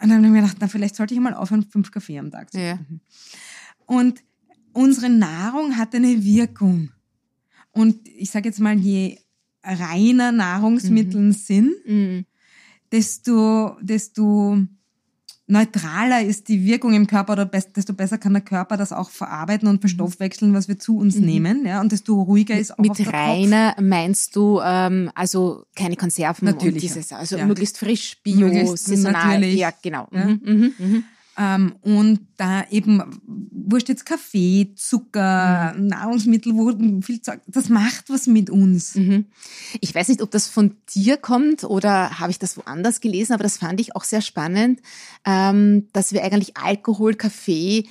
Und dann habe ich mir gedacht, na, vielleicht sollte ich mal aufhören, fünf Kaffee am Tag zu trinken. Ja. Und unsere Nahrung hat eine Wirkung. Und ich sage jetzt mal, je reiner Nahrungsmittel mhm. sind, mhm. desto, desto neutraler ist die Wirkung im Körper oder desto besser kann der Körper das auch verarbeiten und verstoffwechseln, was wir zu uns mhm. nehmen. Ja, und desto ruhiger ist auch Mit der reiner Kopf. meinst du ähm, also keine Konserven natürlich, und dieses, also ja. möglichst frisch, bio, möglichst saisonal. Natürlich. Ja, genau. Ja. Mhm, mhm, mhm. Und da eben, wurscht jetzt Kaffee, Zucker, mhm. Nahrungsmittel, wo viel Zeug, das macht was mit uns. Mhm. Ich weiß nicht, ob das von dir kommt oder habe ich das woanders gelesen, aber das fand ich auch sehr spannend, ähm, dass wir eigentlich Alkohol, Kaffee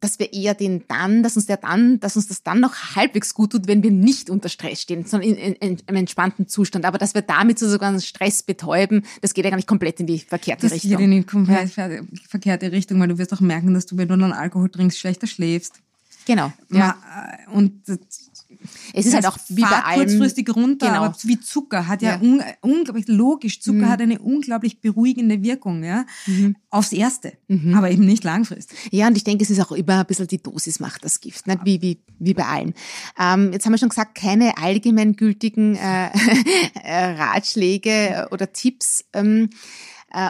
dass wir eher den dann, dass uns der dann, dass uns das dann noch halbwegs gut tut, wenn wir nicht unter Stress stehen, sondern in, in, in einem entspannten Zustand. Aber dass wir damit so sogar einen Stress betäuben, das geht ja gar nicht komplett in die verkehrte das Richtung. Das geht in die komplett ja. verkehrte Richtung, weil du wirst auch merken, dass du, wenn du dann Alkohol trinkst, schlechter schläfst. Genau. Ja. Und es ist halt auch wie bei allem. kurzfristig runter, genau. aber wie Zucker hat ja, ja. Un, unglaublich logisch. Zucker mhm. hat eine unglaublich beruhigende Wirkung, ja, mhm. aufs Erste, mhm. aber eben nicht langfristig. Ja, und ich denke, es ist auch immer ein bisschen die Dosis macht das Gift, nicht wie, wie, wie bei allen. Ähm, jetzt haben wir schon gesagt, keine allgemeingültigen äh, <laughs> Ratschläge oder Tipps. Ähm, äh,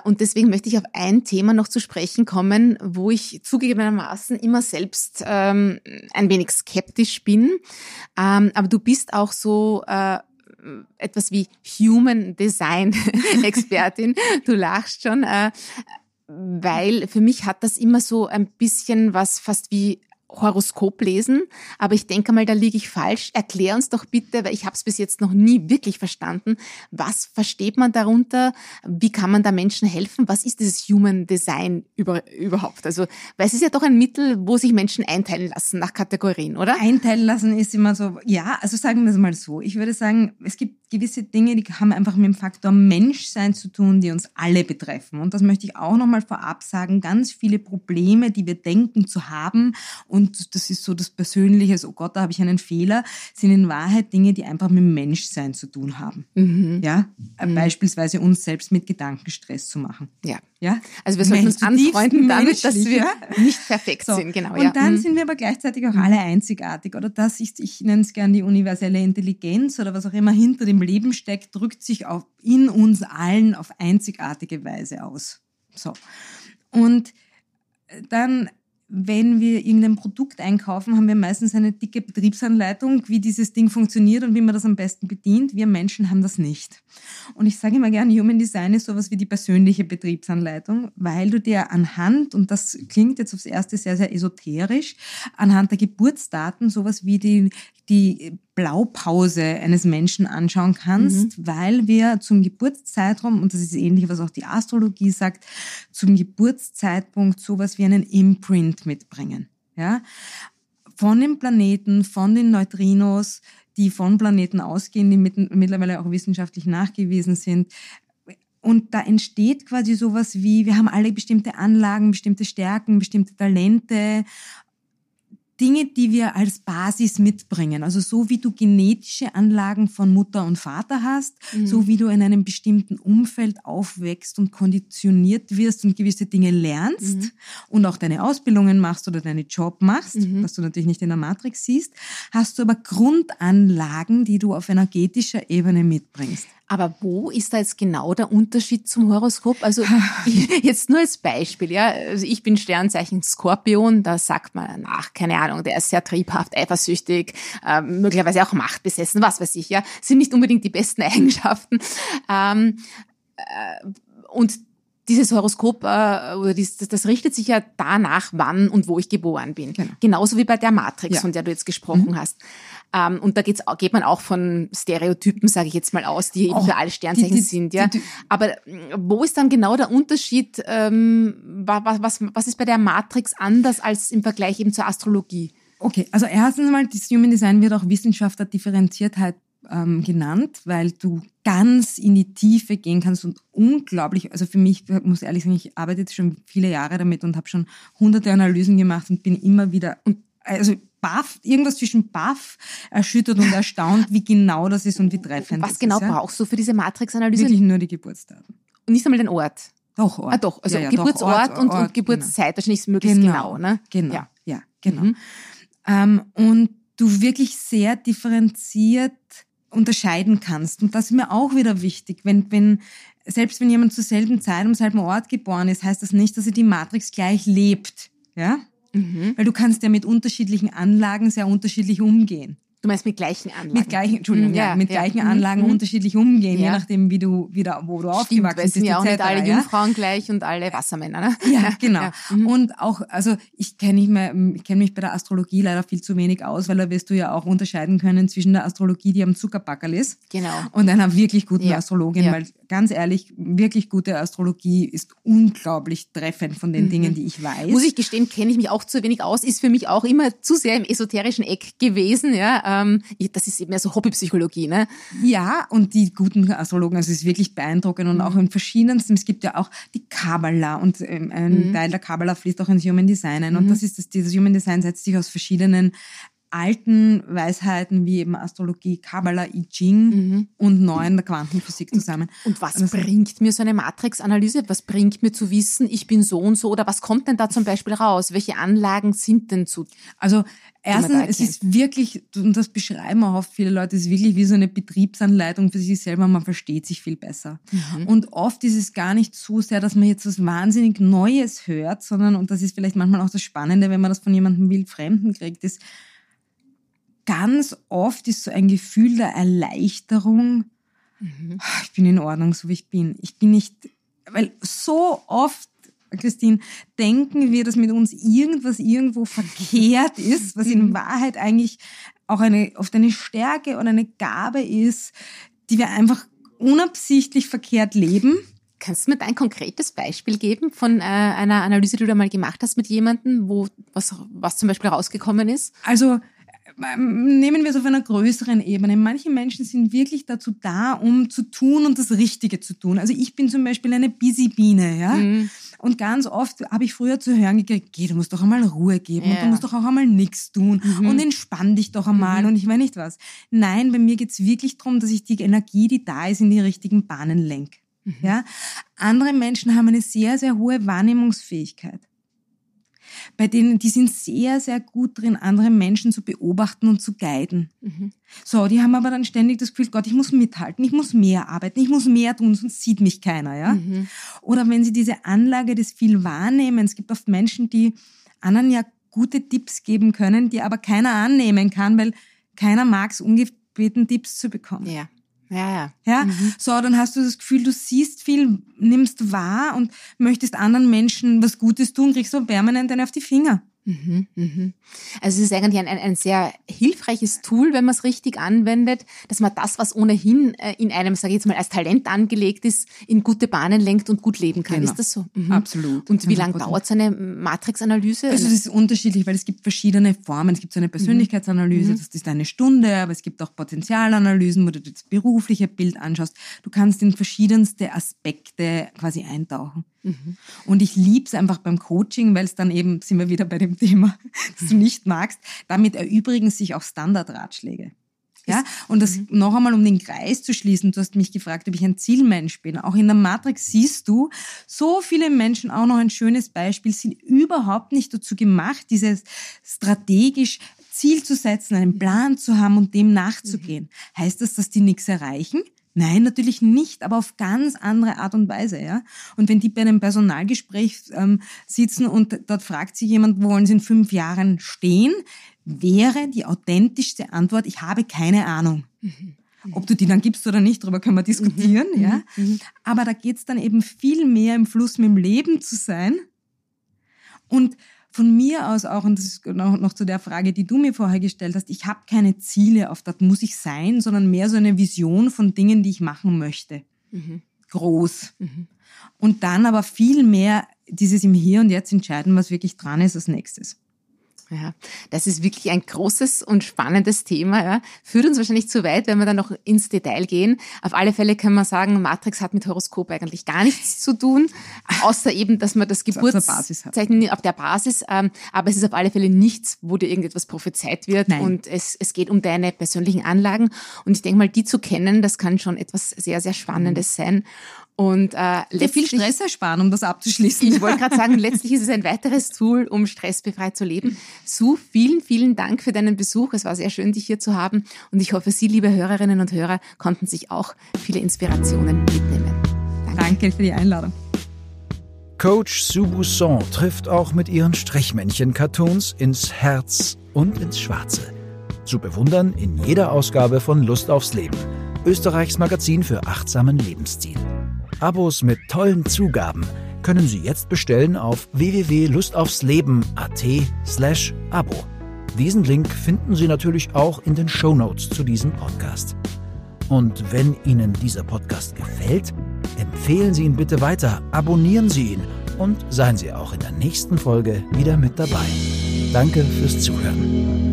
und deswegen möchte ich auf ein Thema noch zu sprechen kommen, wo ich zugegebenermaßen immer selbst ähm, ein wenig skeptisch bin. Ähm, aber du bist auch so äh, etwas wie Human Design <laughs> Expertin. du lachst schon, äh, weil für mich hat das immer so ein bisschen was fast wie Horoskop lesen, aber ich denke mal, da liege ich falsch. Erklär uns doch bitte, weil ich habe es bis jetzt noch nie wirklich verstanden. Was versteht man darunter? Wie kann man da Menschen helfen? Was ist dieses Human Design über, überhaupt? Also, weil es ist ja doch ein Mittel, wo sich Menschen einteilen lassen nach Kategorien, oder? Einteilen lassen ist immer so, ja, also sagen wir es mal so. Ich würde sagen, es gibt gewisse Dinge, die haben einfach mit dem Faktor Menschsein zu tun, die uns alle betreffen. Und das möchte ich auch nochmal vorab sagen. Ganz viele Probleme, die wir denken zu haben und das ist so das Persönliche, oh Gott, da habe ich einen Fehler, sind in Wahrheit Dinge, die einfach mit dem Menschsein zu tun haben. Mhm. Ja, mhm. beispielsweise uns selbst mit Gedankenstress zu machen. Ja. Ja? Also wir sollten uns anfreunden damit, dass wir nicht perfekt so. sind, genau. Und ja. dann mhm. sind wir aber gleichzeitig auch alle einzigartig. Oder das ist, ich nenne es gern die universelle Intelligenz oder was auch immer hinter dem Leben steckt, drückt sich auf, in uns allen auf einzigartige Weise aus. So. Und dann wenn wir irgendein Produkt einkaufen, haben wir meistens eine dicke Betriebsanleitung, wie dieses Ding funktioniert und wie man das am besten bedient. Wir Menschen haben das nicht. Und ich sage immer gerne, Human Design ist sowas wie die persönliche Betriebsanleitung, weil du dir anhand, und das klingt jetzt aufs Erste sehr, sehr esoterisch, anhand der Geburtsdaten sowas wie die, die Blaupause eines Menschen anschauen kannst, mhm. weil wir zum Geburtszeitraum, und das ist ähnlich, was auch die Astrologie sagt, zum Geburtszeitpunkt sowas wie einen Imprint mitbringen. Ja? Von den Planeten, von den Neutrinos, die von Planeten ausgehen, die mit, mittlerweile auch wissenschaftlich nachgewiesen sind, und da entsteht quasi sowas wie, wir haben alle bestimmte Anlagen, bestimmte Stärken, bestimmte Talente Dinge, die wir als Basis mitbringen. Also so wie du genetische Anlagen von Mutter und Vater hast, mhm. so wie du in einem bestimmten Umfeld aufwächst und konditioniert wirst und gewisse Dinge lernst mhm. und auch deine Ausbildungen machst oder deinen Job machst, mhm. was du natürlich nicht in der Matrix siehst, hast du aber Grundanlagen, die du auf energetischer Ebene mitbringst. Aber wo ist da jetzt genau der Unterschied zum Horoskop? Also <laughs> jetzt nur als Beispiel, ja. Also ich bin Sternzeichen Skorpion, da sagt man nach, keine Ahnung, der ist sehr triebhaft, eifersüchtig, äh, möglicherweise auch machtbesessen, was weiß ich, ja. Sind nicht unbedingt die besten <laughs> Eigenschaften. Ähm, äh, und dieses Horoskop äh, oder dies, das, das, richtet sich ja danach, wann und wo ich geboren bin. Genau. Genauso wie bei der Matrix, ja. von der du jetzt gesprochen mhm. hast. Ähm, und da geht's, geht man auch von Stereotypen, sage ich jetzt mal aus, die eben für alle Sternzeichen die, die, sind. Ja. Die, Aber mm, wo ist dann genau der Unterschied? Ähm, was, was, was ist bei der Matrix anders als im Vergleich eben zur Astrologie? Okay, also erstens einmal, das Human Design wird auch Wissenschaft der Differenziertheit ähm, genannt, weil du ganz in die Tiefe gehen kannst und unglaublich, also für mich, ich muss ehrlich sagen, ich arbeite jetzt schon viele Jahre damit und habe schon hunderte Analysen gemacht und bin immer wieder, und also baff, irgendwas zwischen baff, erschüttert und erstaunt, wie genau das ist und wie treffend Was genau ist, ja? brauchst du für diese Matrix-Analyse? Wirklich nur die Geburtsdaten. Und nicht einmal den Ort? Doch, Ort. Ah, doch, also ja, ja, Geburtsort doch, Ort, und, Ort, und Geburtszeit, genau. wahrscheinlich möglichst genau, genau ne? Genau, ja, ja genau. Mhm. Ähm, und du wirklich sehr differenziert unterscheiden kannst. Und das ist mir auch wieder wichtig, wenn, wenn, selbst wenn jemand zur selben Zeit am selben Ort geboren ist, heißt das nicht, dass er die Matrix gleich lebt. Ja? Mhm. Weil du kannst ja mit unterschiedlichen Anlagen sehr unterschiedlich umgehen. Du meinst mit gleichen Anlagen? Mit gleichen, Entschuldigung, mhm, ja, ja, mit ja. gleichen mhm. Anlagen mhm. unterschiedlich umgehen, ja. je nachdem, wie du, wie da, wo du Stimmt, aufgewachsen bist. sind ja auch nicht alle Jungfrauen gleich und alle Wassermänner, ne? Ja, <laughs> genau. Mhm. Und auch, also ich kenne mich, ich kenn mich bei der Astrologie leider viel zu wenig aus, weil da wirst du ja auch unterscheiden können zwischen der Astrologie, die am Zuckerbackerl ist, genau. und einer wirklich guten Astrologin, weil ganz ehrlich, wirklich gute Astrologie ist unglaublich treffend von den mhm. Dingen, die ich weiß. Muss ich gestehen, kenne ich mich auch zu wenig aus, ist für mich auch immer zu sehr im esoterischen Eck gewesen, ja. Ähm, das ist eben mehr so Hobbypsychologie, ne? Ja, und die guten Astrologen, also es ist wirklich beeindruckend und mhm. auch in verschiedensten, es gibt ja auch die Kabbalah und ähm, ein mhm. Teil der Kabbalah fließt auch ins Human Design ein und mhm. das ist das, dieses Human Design setzt sich aus verschiedenen alten Weisheiten wie eben Astrologie, Kabbalah, I Ching mhm. und neuen der Quantenphysik zusammen. Und, und was also, bringt mir so eine Matrix-Analyse? Was bringt mir zu wissen, ich bin so und so? Oder was kommt denn da zum Beispiel raus? Welche Anlagen sind denn zu? Also erstens, es ist wirklich, und das beschreiben auch oft viele Leute, es ist wirklich wie so eine Betriebsanleitung für sich selber. Man versteht sich viel besser. Mhm. Und oft ist es gar nicht so sehr, dass man jetzt was wahnsinnig Neues hört, sondern, und das ist vielleicht manchmal auch das Spannende, wenn man das von jemandem wildfremden kriegt, ist, ganz oft ist so ein Gefühl der Erleichterung. Mhm. Ich bin in Ordnung, so wie ich bin. Ich bin nicht, weil so oft, Christine, denken wir, dass mit uns irgendwas irgendwo verkehrt <laughs> ist, was in. Wahrheit eigentlich auch eine, oft eine Stärke oder eine Gabe ist, die wir einfach unabsichtlich verkehrt leben. Kannst du mir ein konkretes Beispiel geben von äh, einer Analyse, die du da mal gemacht hast mit jemandem, wo was, was zum Beispiel rausgekommen ist? Also nehmen wir es auf einer größeren Ebene. Manche Menschen sind wirklich dazu da, um zu tun und das Richtige zu tun. Also ich bin zum Beispiel eine Busy Biene, ja. Mhm. Und ganz oft habe ich früher zu hören gekriegt, geh, du musst doch einmal Ruhe geben ja. und du musst doch auch einmal nichts tun mhm. und entspann dich doch einmal mhm. und ich weiß nicht was. Nein, bei mir geht es wirklich darum, dass ich die Energie, die da ist, in die richtigen Bahnen lenke. Mhm. Ja? Andere Menschen haben eine sehr, sehr hohe Wahrnehmungsfähigkeit bei denen, die sind sehr, sehr gut drin, andere Menschen zu beobachten und zu guiden. Mhm. So, die haben aber dann ständig das Gefühl, Gott, ich muss mithalten, ich muss mehr arbeiten, ich muss mehr tun, sonst sieht mich keiner, ja. Mhm. Oder wenn sie diese Anlage des viel Wahrnehmens, es gibt oft Menschen, die anderen ja gute Tipps geben können, die aber keiner annehmen kann, weil keiner mag es, ungebeten Tipps zu bekommen. Ja. Ja, ja. Ja, mhm. so, dann hast du das Gefühl, du siehst viel, nimmst wahr und möchtest anderen Menschen was Gutes tun, kriegst so permanent einen auf die Finger. Mhm, mhm. Also es ist eigentlich ein, ein, ein sehr hilfreiches Tool, wenn man es richtig anwendet, dass man das, was ohnehin äh, in einem, sage ich jetzt mal, als Talent angelegt ist, in gute Bahnen lenkt und gut leben kann. Genau. Ist das so? Mhm. Absolut. Und wie lange dauert so eine Matrix-Analyse? Also das ist unterschiedlich, weil es gibt verschiedene Formen. Es gibt so eine Persönlichkeitsanalyse, mhm. das ist eine Stunde, aber es gibt auch Potenzialanalysen, wo du das berufliche Bild anschaust. Du kannst in verschiedenste Aspekte quasi eintauchen. Mhm. Und ich lieb's einfach beim Coaching, weil es dann eben, sind wir wieder bei dem Thema, <laughs> das du nicht magst, damit erübrigen sich auch Standardratschläge. Ja, und das mhm. noch einmal, um den Kreis zu schließen, du hast mich gefragt, ob ich ein Zielmensch bin. Auch in der Matrix siehst du, so viele Menschen, auch noch ein schönes Beispiel, sind überhaupt nicht dazu gemacht, dieses strategisch Ziel zu setzen, einen Plan zu haben und dem nachzugehen. Mhm. Heißt das, dass die nichts erreichen? Nein, natürlich nicht, aber auf ganz andere Art und Weise, ja. Und wenn die bei einem Personalgespräch ähm, sitzen und dort fragt sich jemand, wo wollen sie in fünf Jahren stehen, wäre die authentischste Antwort, ich habe keine Ahnung. Mhm. Ob du die dann gibst oder nicht, darüber können wir diskutieren, mhm. ja. Mhm. mhm. Aber da geht's dann eben viel mehr im Fluss mit dem Leben zu sein und von mir aus auch, und das ist noch, noch zu der Frage, die du mir vorher gestellt hast, ich habe keine Ziele, auf das muss ich sein, sondern mehr so eine Vision von Dingen, die ich machen möchte. Mhm. Groß. Mhm. Und dann aber viel mehr dieses im Hier und Jetzt entscheiden, was wirklich dran ist als nächstes. Ja, das ist wirklich ein großes und spannendes Thema. Ja. Führt uns wahrscheinlich zu weit, wenn wir dann noch ins Detail gehen. Auf alle Fälle kann man sagen, Matrix hat mit Horoskop eigentlich gar nichts zu tun, außer eben, dass man das Geburtszeichen auf der Basis. Ähm, aber es ist auf alle Fälle nichts, wo dir irgendetwas prophezeit wird. Nein. Und es, es geht um deine persönlichen Anlagen. Und ich denke mal, die zu kennen, das kann schon etwas sehr, sehr Spannendes mhm. sein. Und äh, Dir viel Stress ersparen, um das abzuschließen. Ich wollte gerade sagen, letztlich ist es ein weiteres Tool, um stressbefreit zu leben. Sue, vielen, vielen Dank für deinen Besuch. Es war sehr schön, dich hier zu haben. Und ich hoffe, Sie, liebe Hörerinnen und Hörer, konnten sich auch viele Inspirationen mitnehmen. Danke, Danke für die Einladung. Coach Sue Busson trifft auch mit ihren Strichmännchen-Cartoons ins Herz und ins Schwarze. Zu bewundern in jeder Ausgabe von Lust aufs Leben, Österreichs Magazin für achtsamen Lebensstil. Abos mit tollen Zugaben können Sie jetzt bestellen auf www.lustaufsleben.at slash Abo. Diesen Link finden Sie natürlich auch in den Show Notes zu diesem Podcast. Und wenn Ihnen dieser Podcast gefällt, empfehlen Sie ihn bitte weiter, abonnieren Sie ihn und seien Sie auch in der nächsten Folge wieder mit dabei. Danke fürs Zuhören.